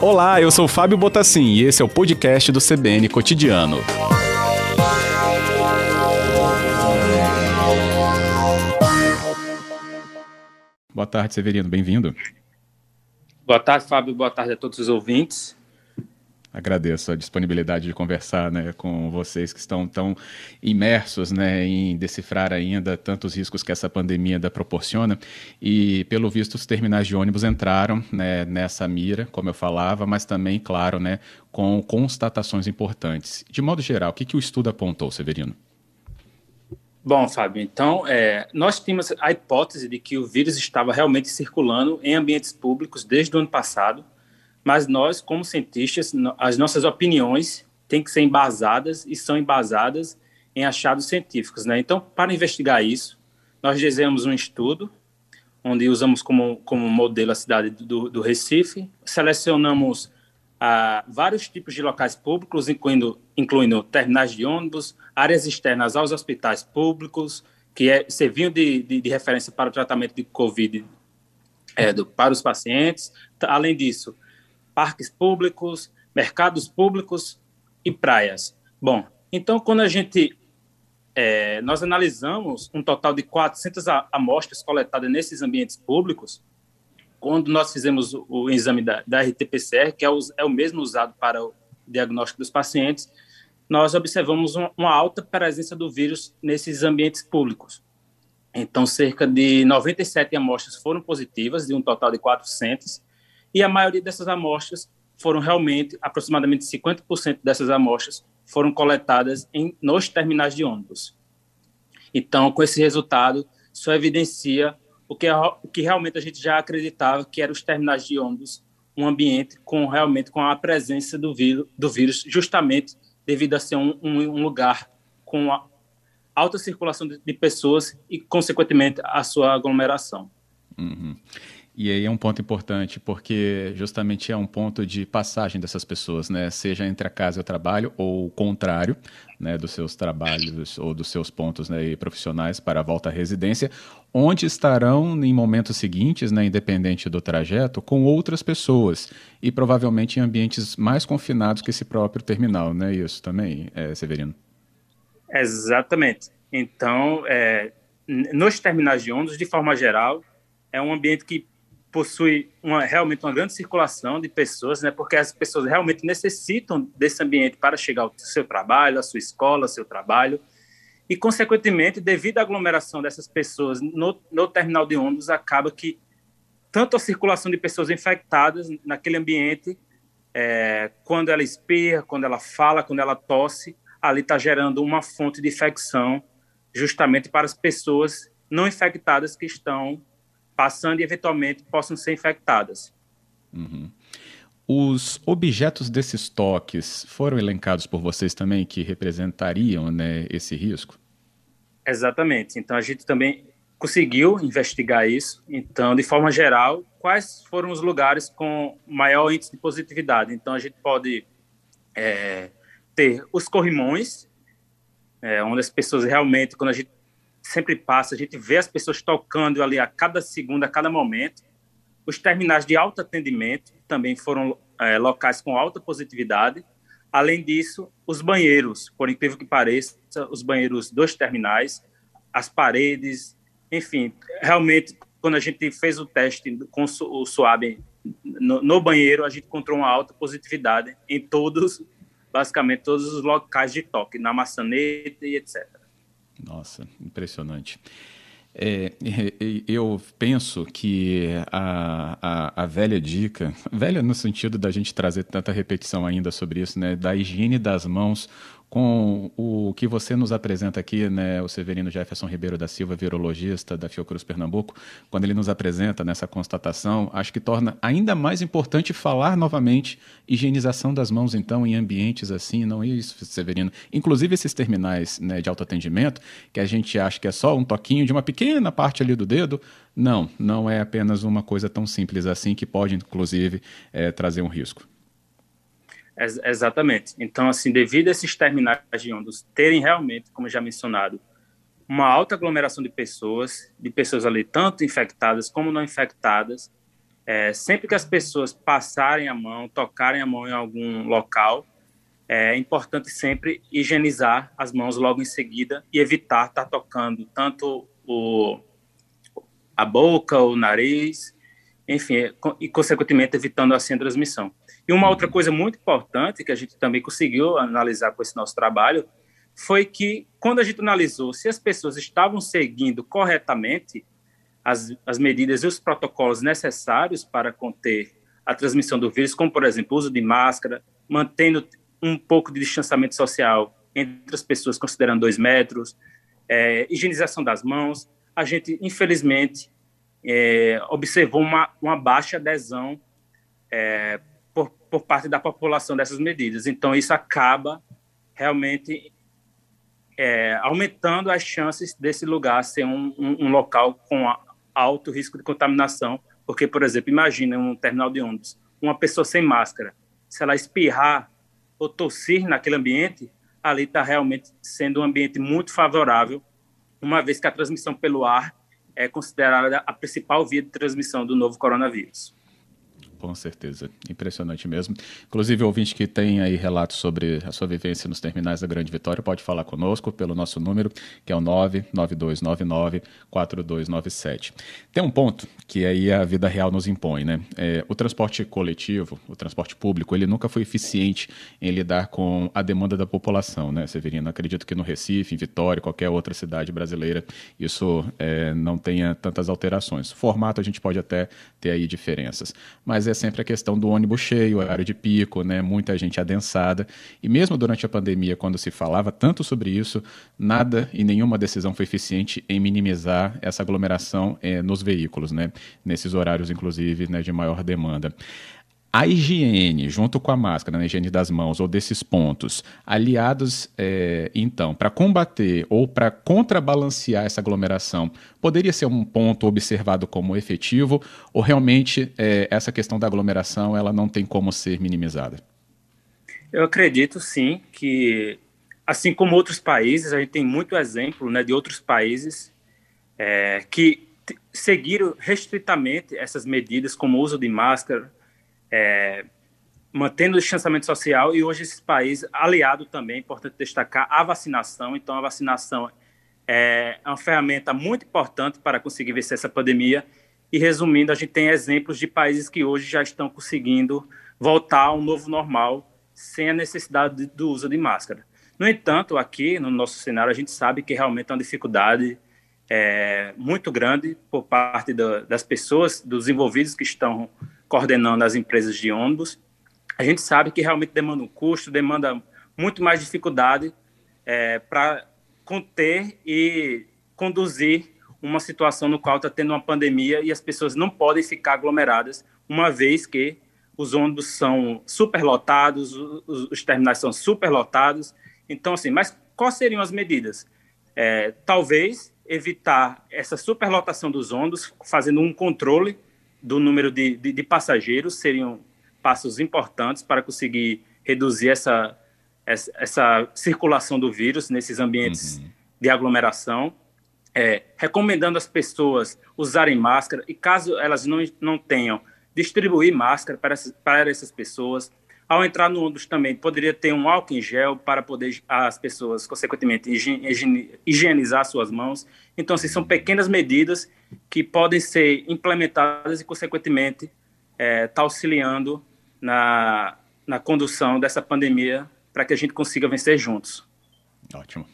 Olá, eu sou Fábio Botassin e esse é o podcast do CBN Cotidiano. Boa tarde, Severino, bem-vindo. Boa tarde, Fábio, boa tarde a todos os ouvintes. Agradeço a disponibilidade de conversar né, com vocês que estão tão imersos né, em decifrar ainda tantos riscos que essa pandemia ainda proporciona. E, pelo visto, os terminais de ônibus entraram né, nessa mira, como eu falava, mas também, claro, né, com constatações importantes. De modo geral, o que, que o estudo apontou, Severino? Bom, Fábio, então, é, nós tínhamos a hipótese de que o vírus estava realmente circulando em ambientes públicos desde o ano passado mas nós, como cientistas, as nossas opiniões têm que ser embasadas e são embasadas em achados científicos. Né? Então, para investigar isso, nós desenhamos um estudo, onde usamos como, como modelo a cidade do, do Recife, selecionamos ah, vários tipos de locais públicos, incluindo, incluindo terminais de ônibus, áreas externas aos hospitais públicos, que é, serviam de, de, de referência para o tratamento de Covid é, do, para os pacientes. Além disso, parques públicos, mercados públicos e praias. Bom, então quando a gente é, nós analisamos um total de 400 amostras coletadas nesses ambientes públicos, quando nós fizemos o, exame da, da RT-PCR, que é o, é o mesmo usado para o diagnóstico dos pacientes, nós observamos uma, uma alta presença do vírus nesses ambientes públicos. Então, cerca de 97 amostras foram positivas, de um total de 400, e a maioria dessas amostras foram realmente, aproximadamente 50% dessas amostras foram coletadas em, nos terminais de ônibus. Então, com esse resultado, só evidencia o que, o que realmente a gente já acreditava, que eram os terminais de ônibus, um ambiente com realmente com a presença do vírus, do vírus justamente devido a ser um, um, um lugar com alta circulação de, de, pessoas e, consequentemente, a sua aglomeração. Uhum. E aí é um ponto importante, porque justamente é um ponto de passagem dessas pessoas, né? Seja entre a casa e o trabalho, ou o contrário, né? Dos seus trabalhos ou dos seus pontos né? profissionais para a volta à residência, onde estarão em momentos seguintes, né? independente do trajeto, com outras pessoas e provavelmente em ambientes mais confinados que esse próprio terminal, né? Isso também, é, Severino? Exatamente. Então, é, nos terminais de ônibus, de forma geral, é um ambiente que possui uma, realmente uma grande circulação de pessoas, né, porque as pessoas realmente necessitam desse ambiente para chegar ao seu trabalho, à sua escola, ao seu trabalho, e, consequentemente, devido à aglomeração dessas pessoas no, no terminal de ônibus, acaba que tanto a circulação de pessoas infectadas naquele ambiente, é, quando ela espirra, quando ela fala, quando ela tosse, ali está gerando uma fonte de infecção justamente para as pessoas não infectadas que estão passando e eventualmente possam ser infectadas. Uhum. Os objetos desses toques foram elencados por vocês também que representariam né, esse risco? Exatamente. Então a gente também conseguiu investigar isso. Então, de forma geral, quais foram os lugares com maior índice de positividade? Então a gente pode é, ter os corrimões, é, onde as pessoas realmente, quando a gente sempre passa, a gente vê as pessoas tocando ali a cada segundo, a cada momento. Os terminais de alto atendimento também foram é, locais com alta positividade. Além disso, os banheiros, por incrível que pareça, os banheiros dos terminais, as paredes, enfim, realmente, quando a gente fez o teste com o SUAB no, no banheiro, a gente encontrou uma alta positividade em todos, basicamente, todos os locais de toque, na maçaneta e etc. Nossa, impressionante. É, eu penso que a, a, a, velha dica, velha no sentido da gente trazer tanta repetição ainda sobre isso, né, da higiene das mãos com o que você nos apresenta aqui, né, o Severino Jefferson Ribeiro da Silva, virologista da Fiocruz Pernambuco, quando ele nos apresenta nessa constatação, acho que torna ainda mais importante falar novamente higienização das mãos, então, em ambientes assim, não é isso, Severino? Inclusive esses terminais né, de autoatendimento, que a gente acha que é só um toquinho de uma pequena parte ali do dedo, não, não é apenas uma coisa tão simples assim que pode, inclusive, é, trazer um risco. Ex exatamente. Então, assim, devido a esses terminais de ônibus terem realmente, como já mencionado, uma alta aglomeração de pessoas, de pessoas ali tanto infectadas como não infectadas, é, sempre que as pessoas passarem a mão, tocarem a mão em algum local, é importante sempre higienizar as mãos logo em seguida e evitar estar tocando tanto o, a boca, o nariz, enfim, e consequentemente evitando assim a transmissão. E uma outra coisa muito importante que a gente também conseguiu analisar com esse nosso trabalho foi que quando a gente analisou se as pessoas estavam seguindo corretamente as, as medidas e os protocolos necessários para conter a transmissão do vírus, como por exemplo o uso de máscara, mantendo um pouco de distanciamento social entre as pessoas, considerando dois metros, é, higienização das mãos, a gente infelizmente é, observou uma, uma baixa adesão é, por, por parte da população dessas medidas. Então, isso acaba realmente é, aumentando as chances desse lugar ser um, um, um, local com alto risco de contaminação, porque, por exemplo, imagina um terminal de ônibus, uma pessoa sem máscara, se ela espirrar ou tossir naquele ambiente, ali está realmente sendo um ambiente muito favorável, uma vez que a transmissão pelo ar é considerada a principal via de transmissão do novo coronavírus. Com certeza, impressionante mesmo. Inclusive, ouvinte que tem aí relatos sobre a sua vivência nos terminais da Grande Vitória, pode falar conosco pelo nosso número, que é o 99299-4297. Tem um ponto que aí a vida real nos impõe, né? É, o transporte coletivo, o transporte público, ele nunca foi eficiente em lidar com a demanda da população, né, Severino? Acredito que no Recife, em Vitória, qualquer outra cidade brasileira, isso é, não tenha tantas alterações. Formato a gente pode até ter aí diferenças, mas é sempre a questão do ônibus cheio, horário de pico, né? muita gente adensada. E mesmo durante a pandemia, quando se falava tanto sobre isso, nada e nenhuma decisão foi eficiente em minimizar essa aglomeração eh, nos veículos, né? nesses horários, inclusive, né, de maior demanda. A higiene, junto com a máscara, né, higiene das mãos ou desses pontos, aliados, é, então, para combater ou para contrabalancear essa aglomeração, poderia ser um ponto observado como efetivo ou realmente é, essa questão da aglomeração ela não tem como ser minimizada? Eu acredito sim que, assim como outros países, a gente tem muito exemplo né, de outros países é, que seguiram restritamente essas medidas, como o uso de máscara é, mantendo o distanciamento social e hoje esses países, aliado também, é importante destacar a vacinação. Então, a vacinação é uma ferramenta muito importante para conseguir vencer essa pandemia. E resumindo, a gente tem exemplos de países que hoje já estão conseguindo voltar ao novo normal sem a necessidade do uso de máscara. No entanto, aqui no nosso cenário, a gente sabe que realmente é uma dificuldade é, muito grande por parte da, das pessoas, dos envolvidos que estão coordenando as empresas de ônibus. A gente sabe que realmente demanda um custo, demanda muito mais dificuldade é, para conter e conduzir uma situação no qual está tendo uma pandemia e as pessoas não podem ficar aglomeradas, uma vez que os ônibus são superlotados, os, os terminais são superlotados. Então, assim, mas quais seriam as medidas? É, talvez evitar essa superlotação dos ônibus, fazendo um controle do número de, de, de, passageiros seriam passos importantes para conseguir reduzir essa, essa, essa circulação do vírus nesses ambientes uhum. de aglomeração. É, recomendando às pessoas usarem máscara e, caso elas não, não tenham, distribuir máscara para, para essas pessoas, ao entrar no ônibus também, poderia ter um álcool em gel para poder as pessoas, consequentemente, higienizar suas mãos. Então, assim, são pequenas medidas que podem ser implementadas e, consequentemente, é, tá auxiliando na, na condução dessa pandemia para que a gente consiga vencer juntos. Ótimo.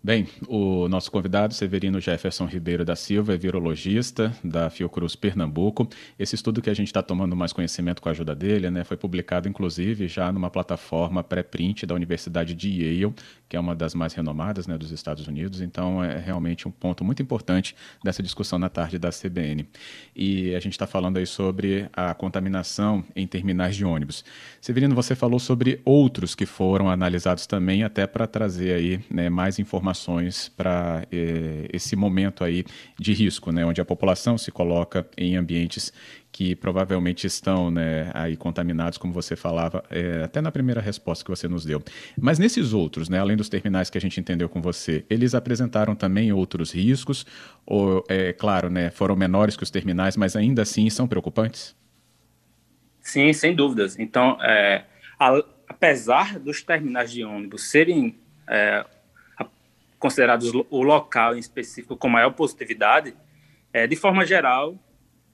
Bem, o nosso convidado, Severino Jefferson Ribeiro da Silva, é virologista da Fiocruz Pernambuco. Esse estudo que a gente está tomando mais conhecimento com a ajuda dele, né, foi publicado inclusive já numa plataforma pré-print da Universidade de Yale, que é uma das mais renomadas né, dos Estados Unidos. Então, é realmente um ponto muito importante dessa discussão na tarde da CBN. E a gente está falando aí sobre a contaminação em terminais de ônibus. Severino, você falou sobre outros que foram analisados também, até para trazer aí né, mais informações informações para eh, esse momento aí de risco, né, onde a população se coloca em ambientes que provavelmente estão né, aí contaminados, como você falava, é, até na primeira resposta que você nos deu. Mas nesses outros, né, além dos terminais que a gente entendeu com você, eles apresentaram também outros riscos? Ou, é claro, né, foram menores que os terminais, mas ainda assim são preocupantes? Sim, sem dúvidas. Então, é, a, apesar dos terminais de ônibus serem é, considerados o local em específico com maior positividade, é, de forma geral,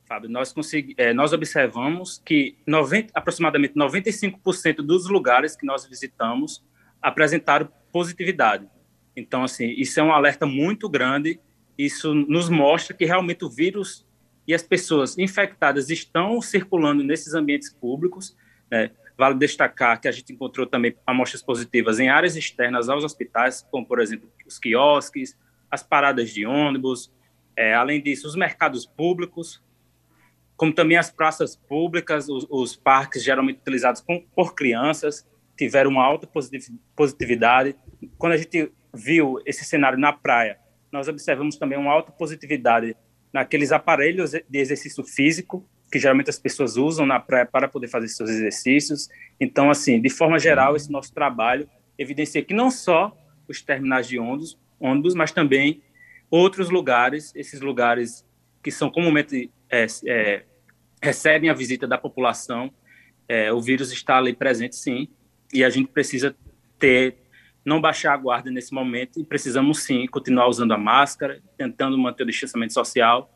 Fábio, nós, consegui, é, nós observamos que 90, aproximadamente 95% dos lugares que nós visitamos apresentaram positividade. Então, assim, isso é um alerta muito grande. Isso nos mostra que realmente o vírus e as pessoas infectadas estão circulando nesses ambientes públicos. Né? Vale destacar que a gente encontrou também amostras positivas em áreas externas aos hospitais, como, por exemplo, os quiosques, as paradas de ônibus, é, além disso, os mercados públicos, como também as praças públicas, os, os parques geralmente utilizados com, por crianças, tiveram uma alta positividade. Quando a gente viu esse cenário na praia, nós observamos também uma alta positividade naqueles aparelhos de exercício físico, que geralmente as pessoas usam na praia para poder fazer seus exercícios. Então, assim, de forma geral, esse nosso trabalho evidencia que não só os terminais de ônibus, ônibus mas também outros lugares, esses lugares que são comumente é, é, recebem a visita da população, é, o vírus está ali presente, sim, e a gente precisa ter, não baixar a guarda nesse momento, e precisamos sim continuar usando a máscara, tentando manter o distanciamento social,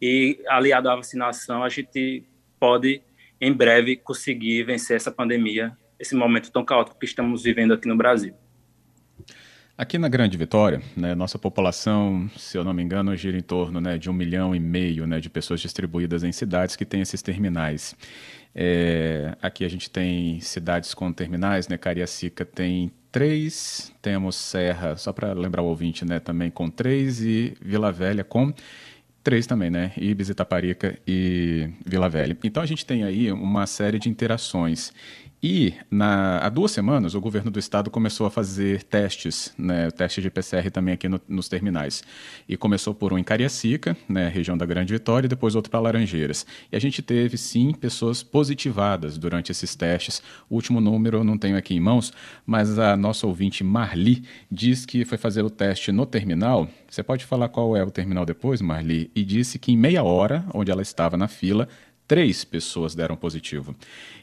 e aliado à vacinação, a gente pode, em breve, conseguir vencer essa pandemia, esse momento tão caótico que estamos vivendo aqui no Brasil. Aqui na Grande Vitória, né, nossa população, se eu não me engano, gira em torno né, de um milhão e meio né, de pessoas distribuídas em cidades que têm esses terminais. É, aqui a gente tem cidades com terminais, né? Cariacica tem três, temos Serra, só para lembrar o ouvinte, né, também com três e Vila Velha com três também, né? Ibis, Itaparica e Vila Velha. Então a gente tem aí uma série de interações. E na, há duas semanas o governo do estado começou a fazer testes, né, teste de PCR também aqui no, nos terminais. E começou por um em Cariacica, né, região da Grande Vitória, e depois outro para Laranjeiras. E a gente teve sim pessoas positivadas durante esses testes. O último número eu não tenho aqui em mãos, mas a nossa ouvinte Marli diz que foi fazer o teste no terminal. Você pode falar qual é o terminal depois, Marli? E disse que em meia hora, onde ela estava na fila, três pessoas deram positivo.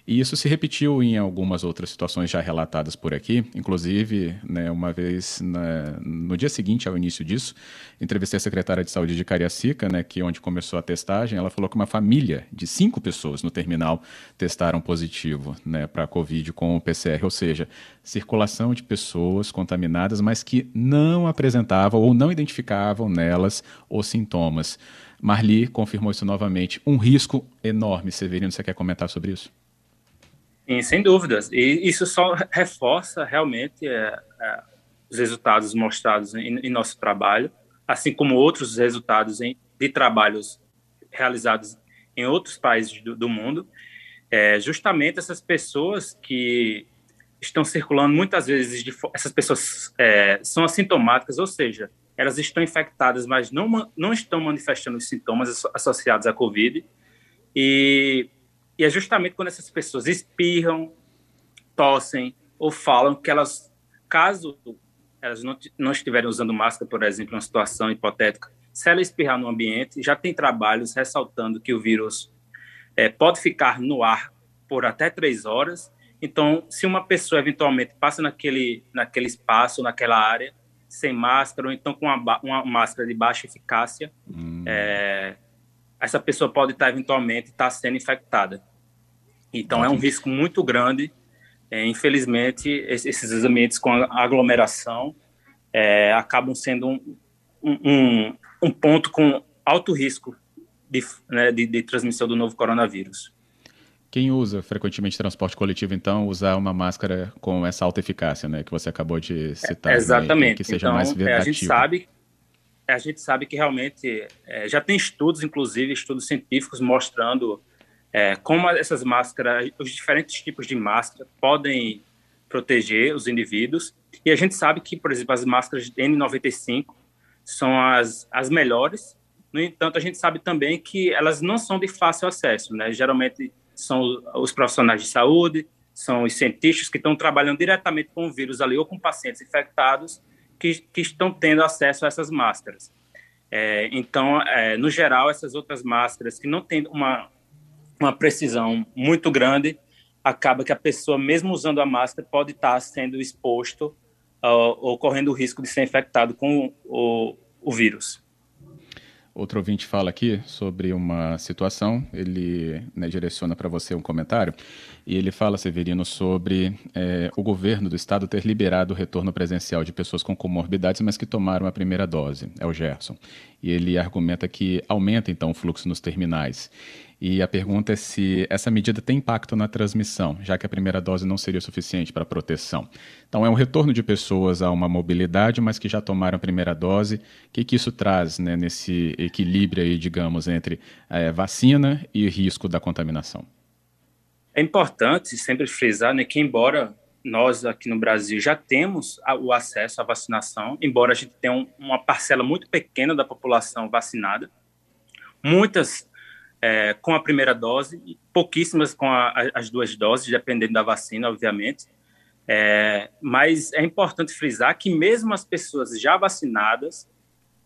E isso se repetiu em algumas outras situações já relatadas por aqui. Inclusive, né, uma vez na, no dia seguinte ao início disso, entrevistei a secretária de saúde de Cariacica, né, que onde começou a testagem, ela falou que uma família de cinco pessoas no terminal testaram positivo né, para a Covid com o PCR, ou seja, circulação de pessoas contaminadas, mas que não apresentavam ou não identificavam nelas os sintomas. Marli confirmou isso novamente. Um risco enorme. Severino, você quer comentar sobre isso? Sim, sem dúvidas. E isso só reforça realmente é, é, os resultados mostrados em, em, nosso trabalho, assim como outros resultados em, de trabalhos realizados em outros países do, do mundo. É, justamente essas pessoas que estão circulando muitas vezes, de, essas pessoas é, são assintomáticas, ou seja, elas estão infectadas, mas não, não estão manifestando os sintomas associados à Covid. E e é justamente quando essas pessoas espirram, tossem ou falam que elas, caso elas não, não estiverem usando máscara, por exemplo, em uma situação hipotética, se ela espirrar no ambiente, já tem trabalhos ressaltando que o vírus é, pode ficar no ar por até três horas. Então, se uma pessoa eventualmente passa naquele, naquele espaço, naquela área, sem máscara, ou então com uma, uma máscara de baixa eficácia, hum. é, essa pessoa pode estar eventualmente estar sendo infectada. Então é um risco muito grande. É, infelizmente, esses ambientes com aglomeração é, acabam sendo um, um, um, ponto com alto risco de, né, de, de transmissão do novo coronavírus. Quem usa frequentemente transporte coletivo, então, usar uma máscara com essa alta eficácia, né, que você acabou de citar. É, exatamente. Né, que seja então, mais é, a gente sabe a gente sabe que realmente é, já tem estudos, inclusive estudos científicos mostrando é, como essas máscaras, os diferentes tipos de máscara podem proteger os indivíduos. E a gente sabe que, por exemplo, as máscaras N95 são as, as melhores. No entanto, a gente sabe também que elas não são de fácil acesso, né? Geralmente são os profissionais de saúde, são os cientistas que estão trabalhando diretamente com o vírus ali ou com pacientes infectados que, que estão tendo acesso a essas máscaras. É, então, é, no geral, essas outras máscaras que não têm uma, uma precisão muito grande, acaba que a pessoa, mesmo usando a máscara, pode estar sendo exposto uh, ou correndo o risco de ser infectado com o, o vírus. Outro ouvinte fala aqui sobre uma situação, ele né, direciona para você um comentário, e ele fala, Severino, sobre é, o governo do estado ter liberado o retorno presencial de pessoas com comorbidades, mas que tomaram a primeira dose, é o Gerson. E ele argumenta que aumenta então o fluxo nos terminais. E a pergunta é se essa medida tem impacto na transmissão, já que a primeira dose não seria suficiente para proteção. Então, é um retorno de pessoas a uma mobilidade, mas que já tomaram a primeira dose. O que, que isso traz né, nesse equilíbrio, aí, digamos, entre é, vacina e risco da contaminação? É importante sempre frisar né, que, embora nós aqui no Brasil já temos o acesso à vacinação, embora a gente tenha uma parcela muito pequena da população vacinada, muitas é, com a primeira dose, pouquíssimas com a, as duas doses, dependendo da vacina, obviamente. É, mas é importante frisar que mesmo as pessoas já vacinadas,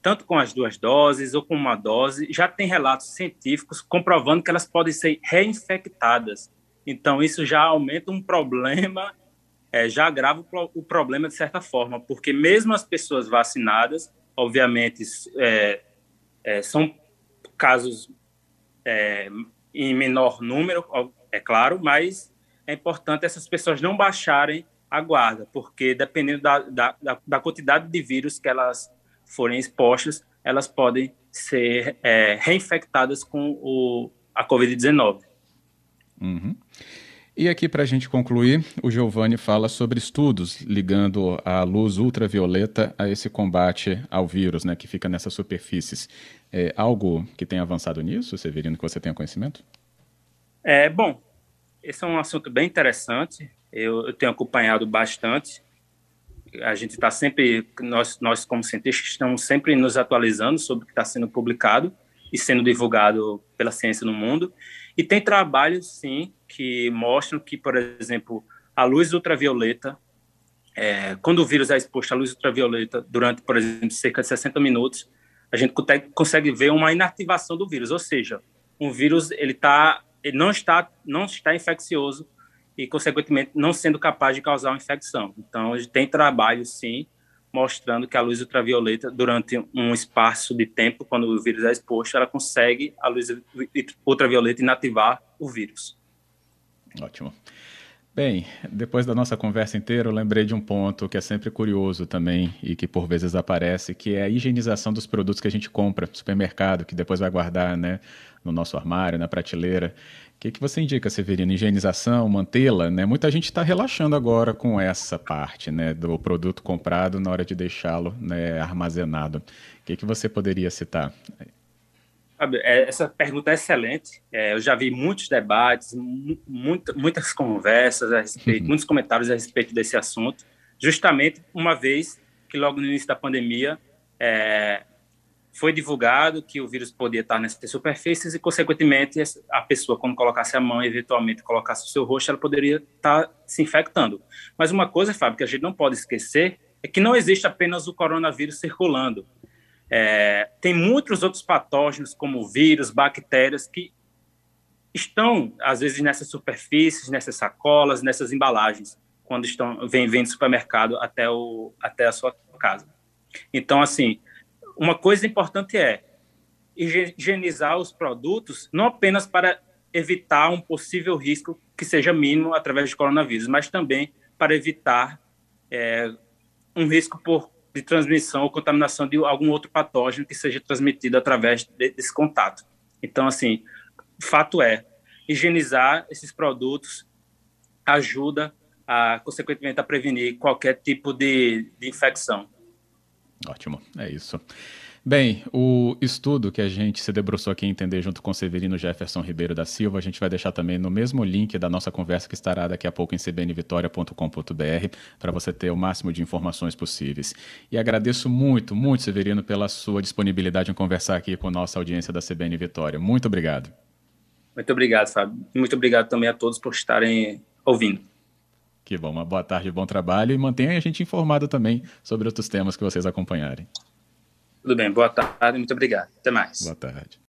tanto com as duas doses ou com uma dose, já tem relatos científicos comprovando que elas podem ser reinfectadas. Então, isso já aumenta um problema, é, já agrava o problema de certa forma, porque mesmo as pessoas vacinadas, obviamente, é, é são casos é, em menor número, é claro, mas é importante essas pessoas não baixarem a guarda, porque dependendo da, da, da quantidade de vírus que elas forem expostas, elas podem ser é, reinfectadas com o, a Covid-19. Uhum. E aqui, para a gente concluir, o Giovanni fala sobre estudos ligando a luz ultravioleta a esse combate ao vírus, né, que fica nessas superfícies. É algo que tem avançado nisso, Severino, que você tenha conhecimento? É, bom, esse é um assunto bem interessante, eu, eu tenho acompanhado bastante. A gente está sempre, nós, nós como cientistas, estamos sempre nos atualizando sobre o que está sendo publicado e sendo divulgado pela ciência no mundo. E tem trabalhos, sim, que mostram que, por exemplo, a luz ultravioleta, é, quando o vírus é exposto à luz ultravioleta durante, por exemplo, cerca de 60 minutos, a gente consegue ver uma inativação do vírus, ou seja, um vírus ele tá, ele não está não está infeccioso e consequentemente não sendo capaz de causar uma infecção. Então, a gente tem trabalho sim mostrando que a luz ultravioleta durante um espaço de tempo, quando o vírus é exposto, ela consegue a luz ultravioleta inativar o vírus. Ótimo. Bem, depois da nossa conversa inteira, eu lembrei de um ponto que é sempre curioso também e que por vezes aparece, que é a higienização dos produtos que a gente compra no supermercado, que depois vai guardar né, no nosso armário, na prateleira. O que, que você indica, Severino? Higienização, mantê-la? Né? Muita gente está relaxando agora com essa parte né, do produto comprado na hora de deixá-lo né, armazenado. O que, que você poderia citar? É, essa pergunta é excelente. É, eu já vi muitos debates, muita, muitas conversas a respeito, uhum. muitos comentários a respeito desse assunto, justamente uma vez que logo no início da pandemia é, foi divulgado que o vírus podia estar nessas superfícies e, consequentemente, a pessoa, quando colocasse a mão e eventualmente colocasse o seu rosto, ela poderia estar se infectando. Mas uma coisa, Fábio, que a gente não pode esquecer é que não existe apenas o coronavírus circulando. É, tem muitos outros patógenos, como vírus, bactérias, que estão, às vezes, nessas superfícies, nessas sacolas, nessas embalagens, quando estão vem, vem do supermercado até, o, até a sua casa. Então, assim, uma coisa importante é higienizar os produtos, não apenas para evitar um possível risco que seja mínimo através de coronavírus, mas também para evitar é, um risco por de transmissão ou contaminação de algum outro patógeno que seja transmitido através de, desse contato. Então, assim, fato é, higienizar esses produtos ajuda, a, consequentemente, a prevenir qualquer tipo de, de infecção. Ótimo, é isso. Bem, o estudo que a gente se debruçou aqui em entender junto com Severino Jefferson Ribeiro da Silva, a gente vai deixar também no mesmo link da nossa conversa que estará daqui a pouco em cbnvitoria.com.br para você ter o máximo de informações possíveis. E agradeço muito, muito, Severino, pela sua disponibilidade em conversar aqui com a nossa audiência da CBN Vitória. Muito obrigado. Muito obrigado, Fábio. Muito obrigado também a todos por estarem ouvindo. Que bom, uma boa tarde, bom trabalho e mantenha a gente informado também sobre outros temas que vocês acompanharem. Tudo bem, boa tarde, muito obrigado. Até mais. Boa tarde.